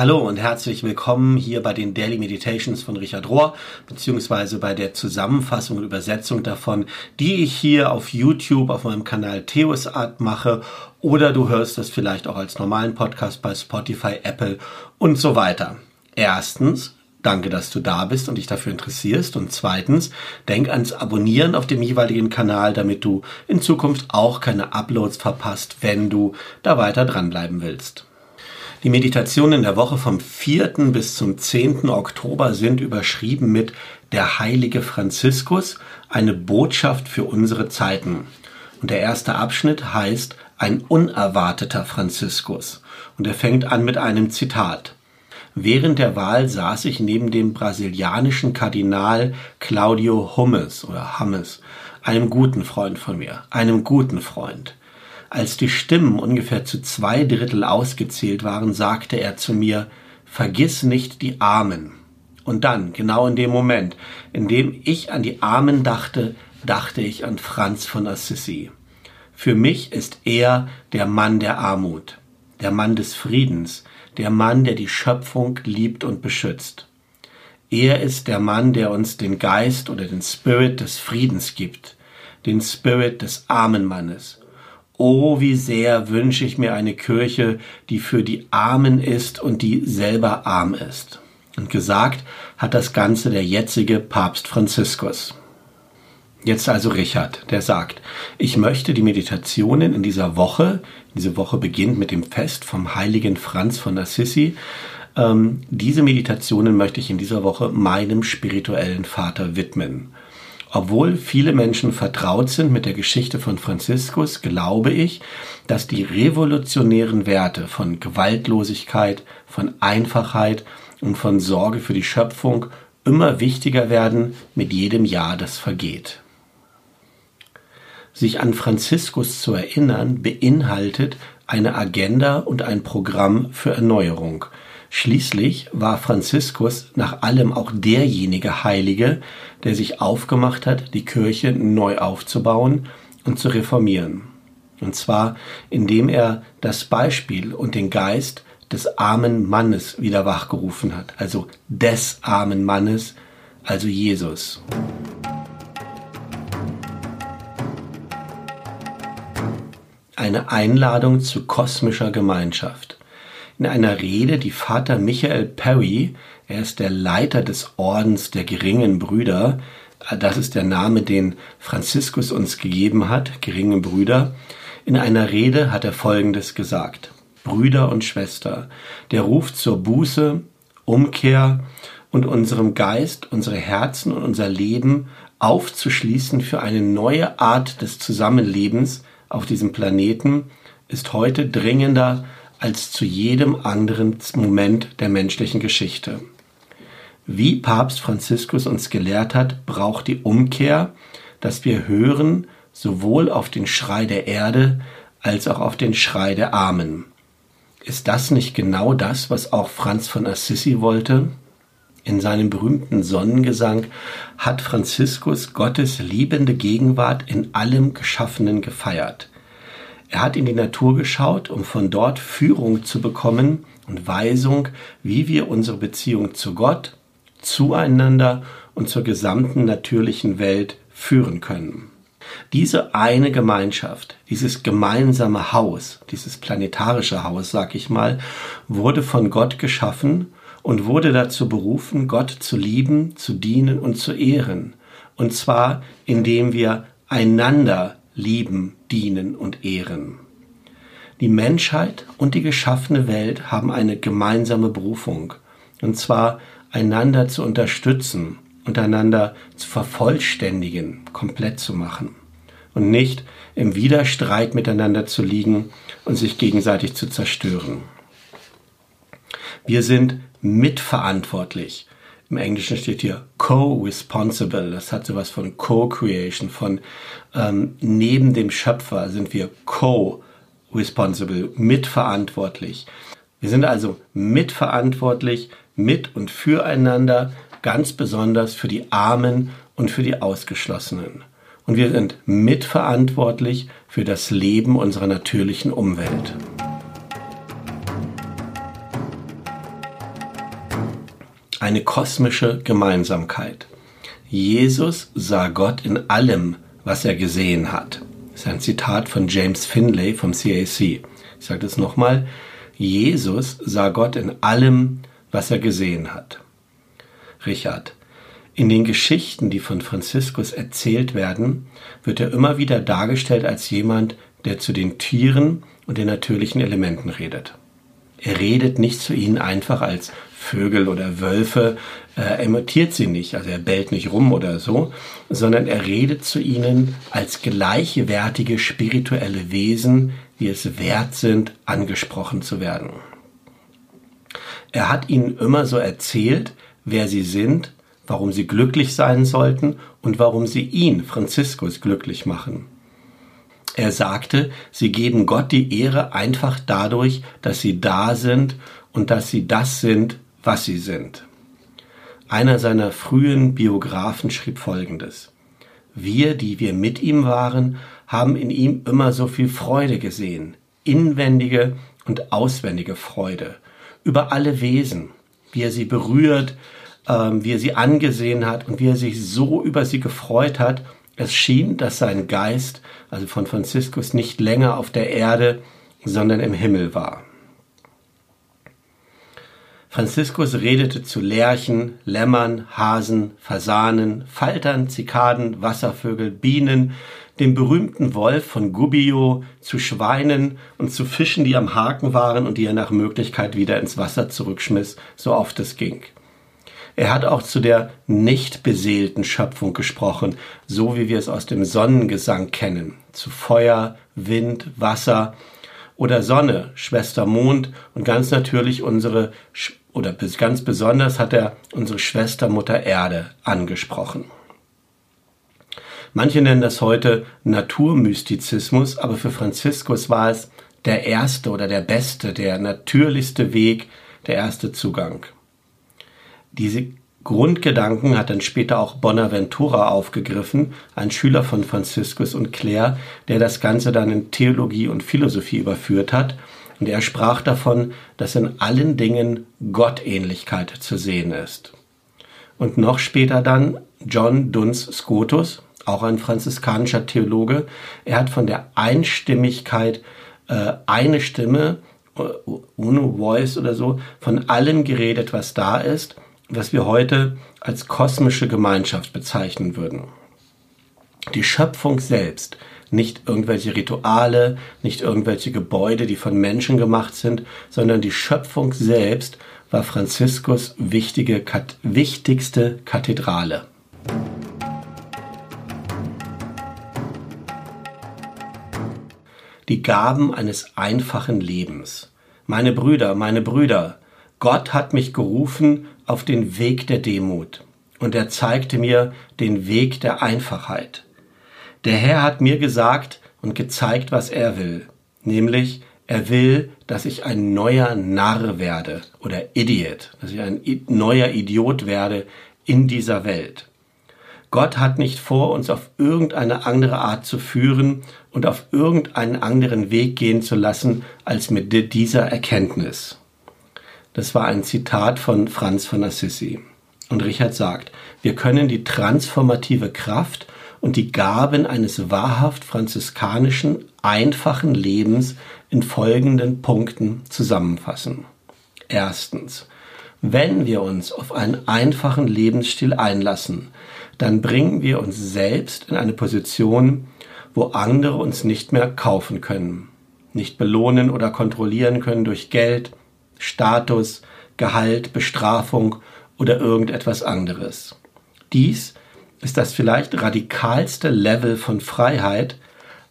Hallo und herzlich willkommen hier bei den Daily Meditations von Richard Rohr, beziehungsweise bei der Zusammenfassung und Übersetzung davon, die ich hier auf YouTube auf meinem Kanal Theosart mache oder du hörst das vielleicht auch als normalen Podcast bei Spotify, Apple und so weiter. Erstens, Danke, dass du da bist und dich dafür interessierst. Und zweitens, denk ans Abonnieren auf dem jeweiligen Kanal, damit du in Zukunft auch keine Uploads verpasst, wenn du da weiter dranbleiben willst. Die Meditationen der Woche vom 4. bis zum 10. Oktober sind überschrieben mit Der heilige Franziskus, eine Botschaft für unsere Zeiten. Und der erste Abschnitt heißt Ein unerwarteter Franziskus. Und er fängt an mit einem Zitat. Während der Wahl saß ich neben dem brasilianischen Kardinal Claudio Hummes oder Hammes, einem guten Freund von mir, einem guten Freund. Als die Stimmen ungefähr zu zwei Drittel ausgezählt waren, sagte er zu mir, vergiss nicht die Armen. Und dann, genau in dem Moment, in dem ich an die Armen dachte, dachte ich an Franz von Assisi. Für mich ist er der Mann der Armut, der Mann des Friedens, der Mann, der die Schöpfung liebt und beschützt. Er ist der Mann, der uns den Geist oder den Spirit des Friedens gibt, den Spirit des armen Mannes, Oh, wie sehr wünsche ich mir eine Kirche, die für die Armen ist und die selber arm ist. Und gesagt hat das Ganze der jetzige Papst Franziskus. Jetzt also Richard, der sagt, ich möchte die Meditationen in dieser Woche, diese Woche beginnt mit dem Fest vom heiligen Franz von Assisi, ähm, diese Meditationen möchte ich in dieser Woche meinem spirituellen Vater widmen. Obwohl viele Menschen vertraut sind mit der Geschichte von Franziskus, glaube ich, dass die revolutionären Werte von Gewaltlosigkeit, von Einfachheit und von Sorge für die Schöpfung immer wichtiger werden mit jedem Jahr, das vergeht. Sich an Franziskus zu erinnern, beinhaltet eine Agenda und ein Programm für Erneuerung, Schließlich war Franziskus nach allem auch derjenige Heilige, der sich aufgemacht hat, die Kirche neu aufzubauen und zu reformieren. Und zwar, indem er das Beispiel und den Geist des armen Mannes wieder wachgerufen hat, also des armen Mannes, also Jesus. Eine Einladung zu kosmischer Gemeinschaft in einer Rede, die Vater Michael Perry, er ist der Leiter des Ordens der geringen Brüder, das ist der Name, den Franziskus uns gegeben hat, geringe Brüder. In einer Rede hat er Folgendes gesagt. Brüder und Schwester, der Ruf zur Buße, Umkehr und unserem Geist, unsere Herzen und unser Leben aufzuschließen für eine neue Art des Zusammenlebens auf diesem Planeten ist heute dringender als zu jedem anderen Moment der menschlichen Geschichte. Wie Papst Franziskus uns gelehrt hat, braucht die Umkehr, dass wir hören sowohl auf den Schrei der Erde als auch auf den Schrei der Armen. Ist das nicht genau das, was auch Franz von Assisi wollte? In seinem berühmten Sonnengesang hat Franziskus Gottes liebende Gegenwart in allem Geschaffenen gefeiert. Er hat in die Natur geschaut, um von dort Führung zu bekommen und Weisung, wie wir unsere Beziehung zu Gott, zueinander und zur gesamten natürlichen Welt führen können. Diese eine Gemeinschaft, dieses gemeinsame Haus, dieses planetarische Haus, sag ich mal, wurde von Gott geschaffen und wurde dazu berufen, Gott zu lieben, zu dienen und zu ehren. Und zwar, indem wir einander lieben, dienen und ehren. Die Menschheit und die geschaffene Welt haben eine gemeinsame Berufung, und zwar einander zu unterstützen und einander zu vervollständigen, komplett zu machen und nicht im Widerstreit miteinander zu liegen und sich gegenseitig zu zerstören. Wir sind mitverantwortlich im Englischen steht hier co-responsible. Das hat sowas von co-creation, von ähm, neben dem Schöpfer sind wir co-responsible, mitverantwortlich. Wir sind also mitverantwortlich mit und füreinander, ganz besonders für die Armen und für die Ausgeschlossenen. Und wir sind mitverantwortlich für das Leben unserer natürlichen Umwelt. Eine kosmische Gemeinsamkeit. Jesus sah Gott in allem, was er gesehen hat. Das ist ein Zitat von James Finlay vom CAC. Ich sage das nochmal. Jesus sah Gott in allem, was er gesehen hat. Richard, in den Geschichten, die von Franziskus erzählt werden, wird er immer wieder dargestellt als jemand, der zu den Tieren und den natürlichen Elementen redet. Er redet nicht zu ihnen einfach als Vögel oder Wölfe, äh, er emotiert sie nicht, also er bellt nicht rum oder so, sondern er redet zu ihnen als gleichwertige spirituelle Wesen, die es wert sind, angesprochen zu werden. Er hat ihnen immer so erzählt, wer sie sind, warum sie glücklich sein sollten und warum sie ihn, Franziskus, glücklich machen. Er sagte, sie geben Gott die Ehre einfach dadurch, dass sie da sind und dass sie das sind, was sie sind. Einer seiner frühen Biografen schrieb Folgendes. Wir, die wir mit ihm waren, haben in ihm immer so viel Freude gesehen, inwendige und auswendige Freude, über alle Wesen, wie er sie berührt, ähm, wie er sie angesehen hat und wie er sich so über sie gefreut hat. Es schien, dass sein Geist, also von Franziskus, nicht länger auf der Erde, sondern im Himmel war. Franziskus redete zu Lerchen, Lämmern, Hasen, Fasanen, Faltern, Zikaden, Wasservögel, Bienen, dem berühmten Wolf von Gubbio, zu Schweinen und zu Fischen, die am Haken waren und die er nach Möglichkeit wieder ins Wasser zurückschmiss, so oft es ging. Er hat auch zu der nicht beseelten Schöpfung gesprochen, so wie wir es aus dem Sonnengesang kennen, zu Feuer, Wind, Wasser oder Sonne, Schwester Mond und ganz natürlich unsere oder ganz besonders hat er unsere Schwester Mutter Erde angesprochen. Manche nennen das heute Naturmystizismus, aber für Franziskus war es der erste oder der beste, der natürlichste Weg, der erste Zugang. Diese Grundgedanken hat dann später auch Bonaventura aufgegriffen, ein Schüler von Franziskus und Claire, der das Ganze dann in Theologie und Philosophie überführt hat. Und er sprach davon, dass in allen Dingen Gottähnlichkeit zu sehen ist. Und noch später dann John Duns Scotus, auch ein franziskanischer Theologe, er hat von der Einstimmigkeit, äh, eine Stimme, äh, uno voice oder so, von allem geredet, was da ist, was wir heute als kosmische Gemeinschaft bezeichnen würden. Die Schöpfung selbst nicht irgendwelche Rituale, nicht irgendwelche Gebäude, die von Menschen gemacht sind, sondern die Schöpfung selbst war Franziskus wichtige, kat wichtigste Kathedrale. Die Gaben eines einfachen Lebens. Meine Brüder, meine Brüder, Gott hat mich gerufen auf den Weg der Demut und er zeigte mir den Weg der Einfachheit. Der Herr hat mir gesagt und gezeigt, was er will, nämlich er will, dass ich ein neuer Narr werde oder Idiot, dass ich ein neuer Idiot werde in dieser Welt. Gott hat nicht vor, uns auf irgendeine andere Art zu führen und auf irgendeinen anderen Weg gehen zu lassen, als mit dieser Erkenntnis. Das war ein Zitat von Franz von Assisi. Und Richard sagt, wir können die transformative Kraft und die Gaben eines wahrhaft franziskanischen, einfachen Lebens in folgenden Punkten zusammenfassen. Erstens. Wenn wir uns auf einen einfachen Lebensstil einlassen, dann bringen wir uns selbst in eine Position, wo andere uns nicht mehr kaufen können, nicht belohnen oder kontrollieren können durch Geld, Status, Gehalt, Bestrafung oder irgendetwas anderes. Dies ist das vielleicht radikalste Level von Freiheit,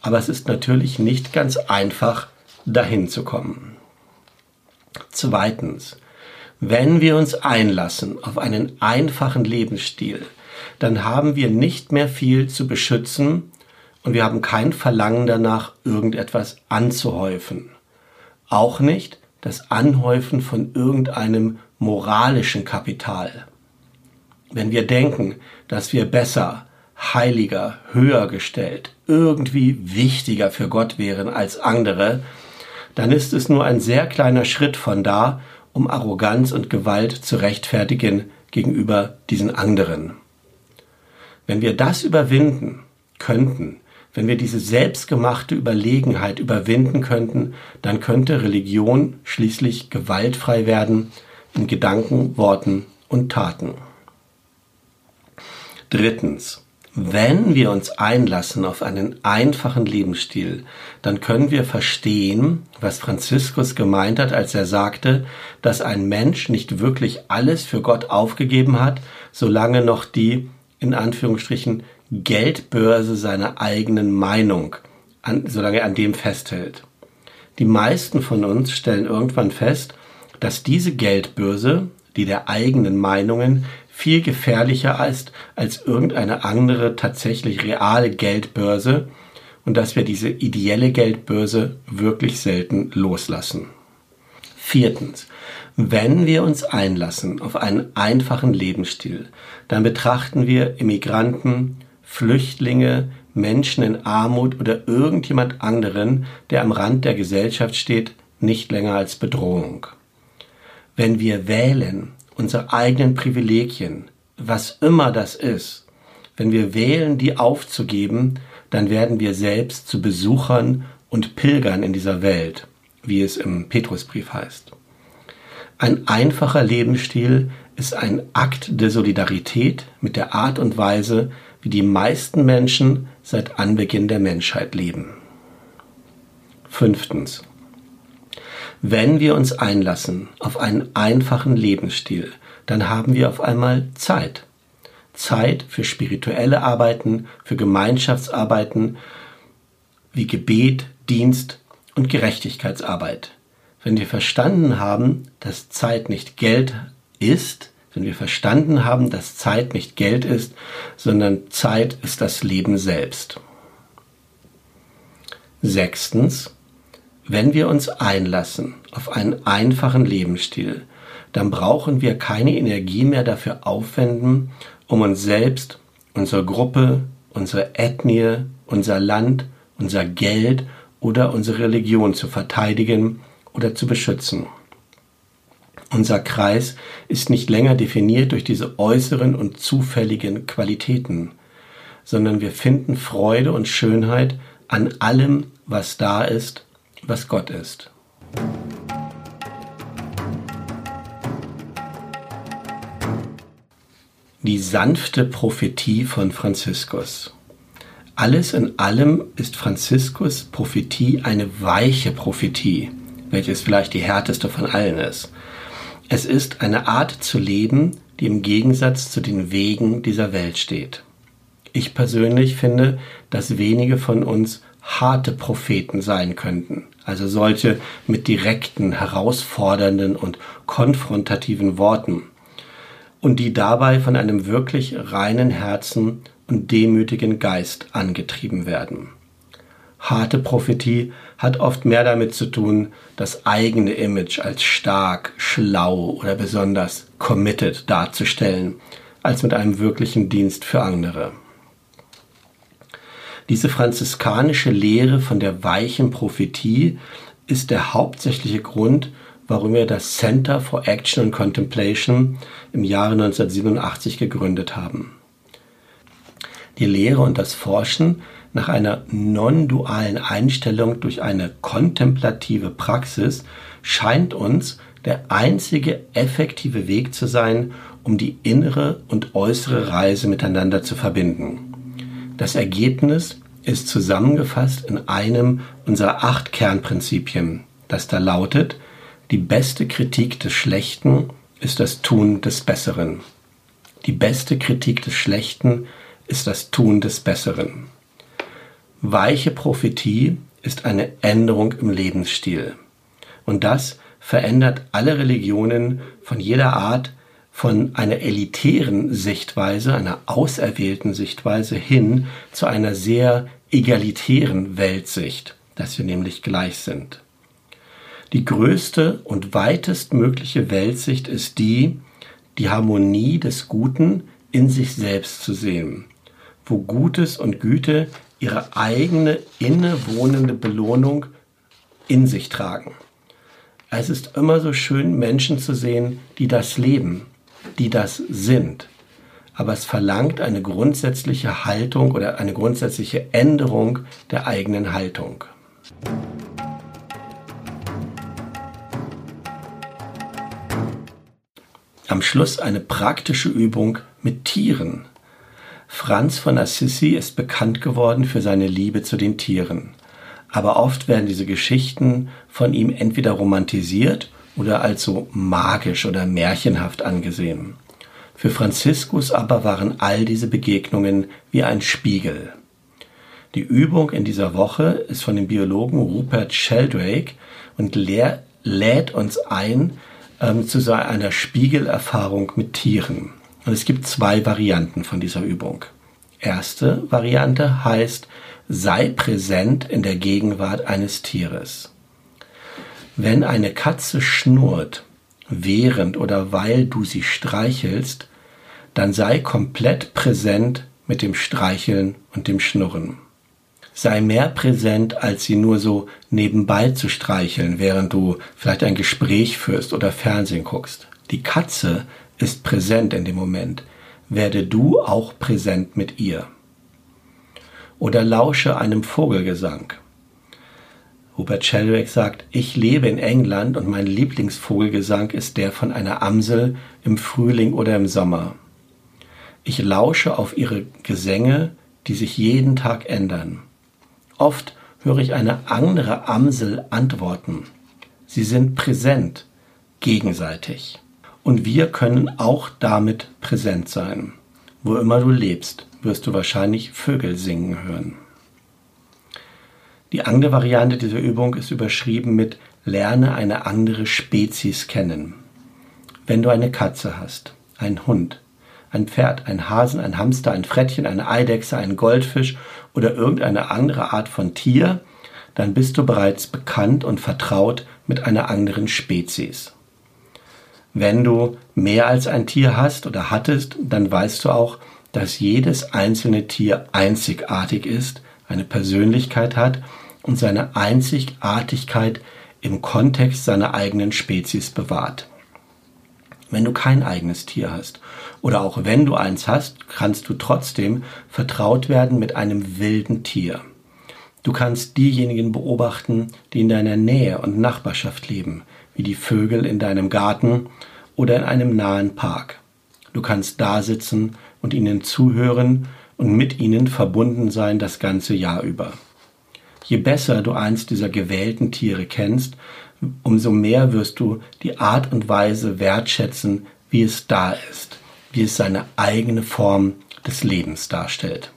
aber es ist natürlich nicht ganz einfach, dahin zu kommen. Zweitens, wenn wir uns einlassen auf einen einfachen Lebensstil, dann haben wir nicht mehr viel zu beschützen und wir haben kein Verlangen danach, irgendetwas anzuhäufen. Auch nicht das Anhäufen von irgendeinem moralischen Kapital. Wenn wir denken, dass wir besser, heiliger, höher gestellt, irgendwie wichtiger für Gott wären als andere, dann ist es nur ein sehr kleiner Schritt von da, um Arroganz und Gewalt zu rechtfertigen, gegenüber diesen anderen. Wenn wir das überwinden könnten, wenn wir diese selbstgemachte Überlegenheit überwinden könnten, dann könnte Religion schließlich gewaltfrei werden in Gedanken, Worten und Taten. Drittens. Wenn wir uns einlassen auf einen einfachen Lebensstil, dann können wir verstehen, was Franziskus gemeint hat, als er sagte, dass ein Mensch nicht wirklich alles für Gott aufgegeben hat, solange noch die, in Anführungsstrichen, Geldbörse seiner eigenen Meinung, an, solange er an dem festhält. Die meisten von uns stellen irgendwann fest, dass diese Geldbörse, die der eigenen Meinungen, viel gefährlicher ist als irgendeine andere tatsächlich reale Geldbörse und dass wir diese ideelle Geldbörse wirklich selten loslassen. Viertens. Wenn wir uns einlassen auf einen einfachen Lebensstil, dann betrachten wir Immigranten, Flüchtlinge, Menschen in Armut oder irgendjemand anderen, der am Rand der Gesellschaft steht, nicht länger als Bedrohung. Wenn wir wählen, unsere eigenen Privilegien, was immer das ist, wenn wir wählen, die aufzugeben, dann werden wir selbst zu Besuchern und Pilgern in dieser Welt, wie es im Petrusbrief heißt. Ein einfacher Lebensstil ist ein Akt der Solidarität mit der Art und Weise, wie die meisten Menschen seit Anbeginn der Menschheit leben. Fünftens. Wenn wir uns einlassen auf einen einfachen Lebensstil, dann haben wir auf einmal Zeit. Zeit für spirituelle Arbeiten, für Gemeinschaftsarbeiten wie Gebet, Dienst und Gerechtigkeitsarbeit. Wenn wir verstanden haben, dass Zeit nicht Geld ist, wenn wir verstanden haben, dass Zeit nicht Geld ist, sondern Zeit ist das Leben selbst. Sechstens, wenn wir uns einlassen auf einen einfachen Lebensstil, dann brauchen wir keine Energie mehr dafür aufwenden, um uns selbst, unsere Gruppe, unsere Ethnie, unser Land, unser Geld oder unsere Religion zu verteidigen oder zu beschützen. Unser Kreis ist nicht länger definiert durch diese äußeren und zufälligen Qualitäten, sondern wir finden Freude und Schönheit an allem, was da ist, was Gott ist. Die sanfte Prophetie von Franziskus. Alles in allem ist Franziskus Prophetie eine weiche Prophetie, welches vielleicht die härteste von allen ist. Es ist eine Art zu leben, die im Gegensatz zu den Wegen dieser Welt steht. Ich persönlich finde, dass wenige von uns harte Propheten sein könnten, also solche mit direkten, herausfordernden und konfrontativen Worten, und die dabei von einem wirklich reinen Herzen und demütigen Geist angetrieben werden. Harte Prophetie hat oft mehr damit zu tun, das eigene Image als stark, schlau oder besonders committed darzustellen, als mit einem wirklichen Dienst für andere. Diese franziskanische Lehre von der weichen Prophetie ist der hauptsächliche Grund, warum wir das Center for Action and Contemplation im Jahre 1987 gegründet haben. Die Lehre und das Forschen nach einer non-dualen Einstellung durch eine kontemplative Praxis scheint uns der einzige effektive Weg zu sein, um die innere und äußere Reise miteinander zu verbinden. Das Ergebnis ist zusammengefasst in einem unserer acht Kernprinzipien, das da lautet, die beste Kritik des Schlechten ist das Tun des Besseren. Die beste Kritik des Schlechten ist das Tun des Besseren. Weiche Prophetie ist eine Änderung im Lebensstil. Und das verändert alle Religionen von jeder Art von einer elitären Sichtweise, einer auserwählten Sichtweise hin zu einer sehr egalitären Weltsicht, dass wir nämlich gleich sind. Die größte und weitestmögliche Weltsicht ist die, die Harmonie des Guten in sich selbst zu sehen, wo Gutes und Güte ihre eigene innewohnende Belohnung in sich tragen. Es ist immer so schön, Menschen zu sehen, die das leben, die das sind. Aber es verlangt eine grundsätzliche Haltung oder eine grundsätzliche Änderung der eigenen Haltung. Am Schluss eine praktische Übung mit Tieren. Franz von Assisi ist bekannt geworden für seine Liebe zu den Tieren. Aber oft werden diese Geschichten von ihm entweder romantisiert oder als so magisch oder märchenhaft angesehen. Für Franziskus aber waren all diese Begegnungen wie ein Spiegel. Die Übung in dieser Woche ist von dem Biologen Rupert Sheldrake und lädt uns ein ähm, zu so einer Spiegelerfahrung mit Tieren. Und es gibt zwei Varianten von dieser Übung. Erste Variante heißt, sei präsent in der Gegenwart eines Tieres. Wenn eine Katze schnurrt, während oder weil du sie streichelst, dann sei komplett präsent mit dem Streicheln und dem Schnurren. Sei mehr präsent, als sie nur so nebenbei zu streicheln, während du vielleicht ein Gespräch führst oder Fernsehen guckst. Die Katze ist präsent in dem Moment. Werde du auch präsent mit ihr. Oder lausche einem Vogelgesang. Hubert Sheldrake sagt, ich lebe in England und mein Lieblingsvogelgesang ist der von einer Amsel im Frühling oder im Sommer. Ich lausche auf ihre Gesänge, die sich jeden Tag ändern. Oft höre ich eine andere Amsel antworten. Sie sind präsent, gegenseitig. Und wir können auch damit präsent sein. Wo immer du lebst, wirst du wahrscheinlich Vögel singen hören. Die andere Variante dieser Übung ist überschrieben mit Lerne eine andere Spezies kennen. Wenn du eine Katze hast, einen Hund, ein Pferd, ein Hasen, ein Hamster, ein Frettchen, eine Eidechse, einen Goldfisch oder irgendeine andere Art von Tier, dann bist du bereits bekannt und vertraut mit einer anderen Spezies. Wenn du mehr als ein Tier hast oder hattest, dann weißt du auch, dass jedes einzelne Tier einzigartig ist, eine Persönlichkeit hat und seine Einzigartigkeit im Kontext seiner eigenen Spezies bewahrt. Wenn du kein eigenes Tier hast oder auch wenn du eins hast, kannst du trotzdem vertraut werden mit einem wilden Tier. Du kannst diejenigen beobachten, die in deiner Nähe und Nachbarschaft leben, wie die Vögel in deinem Garten oder in einem nahen Park. Du kannst da sitzen und ihnen zuhören und mit ihnen verbunden sein das ganze Jahr über. Je besser du eins dieser gewählten Tiere kennst, umso mehr wirst du die Art und Weise wertschätzen, wie es da ist, wie es seine eigene Form des Lebens darstellt.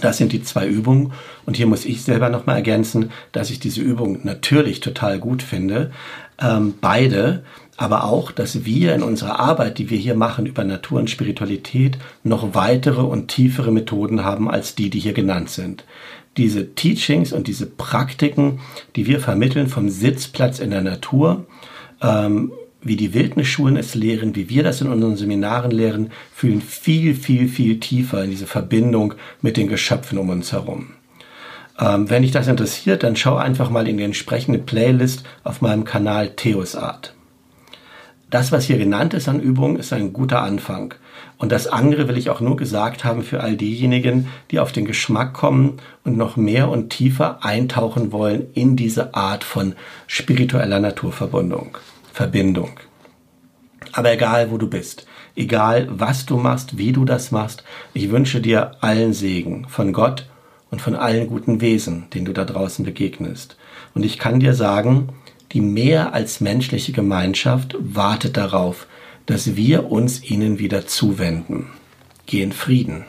Das sind die zwei Übungen. Und hier muss ich selber nochmal ergänzen, dass ich diese Übung natürlich total gut finde. Ähm, beide, aber auch, dass wir in unserer Arbeit, die wir hier machen über Natur und Spiritualität, noch weitere und tiefere Methoden haben als die, die hier genannt sind. Diese Teachings und diese Praktiken, die wir vermitteln vom Sitzplatz in der Natur, ähm, wie die Wildnisschulen es lehren, wie wir das in unseren Seminaren lehren, fühlen viel, viel, viel tiefer in diese Verbindung mit den Geschöpfen um uns herum. Ähm, wenn dich das interessiert, dann schau einfach mal in die entsprechende Playlist auf meinem Kanal Theos Art. Das, was hier genannt ist an Übungen, ist ein guter Anfang. Und das andere will ich auch nur gesagt haben für all diejenigen, die auf den Geschmack kommen und noch mehr und tiefer eintauchen wollen in diese Art von spiritueller Naturverbindung. Verbindung. Aber egal, wo du bist, egal, was du machst, wie du das machst, ich wünsche dir allen Segen von Gott und von allen guten Wesen, denen du da draußen begegnest. Und ich kann dir sagen, die mehr als menschliche Gemeinschaft wartet darauf, dass wir uns ihnen wieder zuwenden. Geh in Frieden.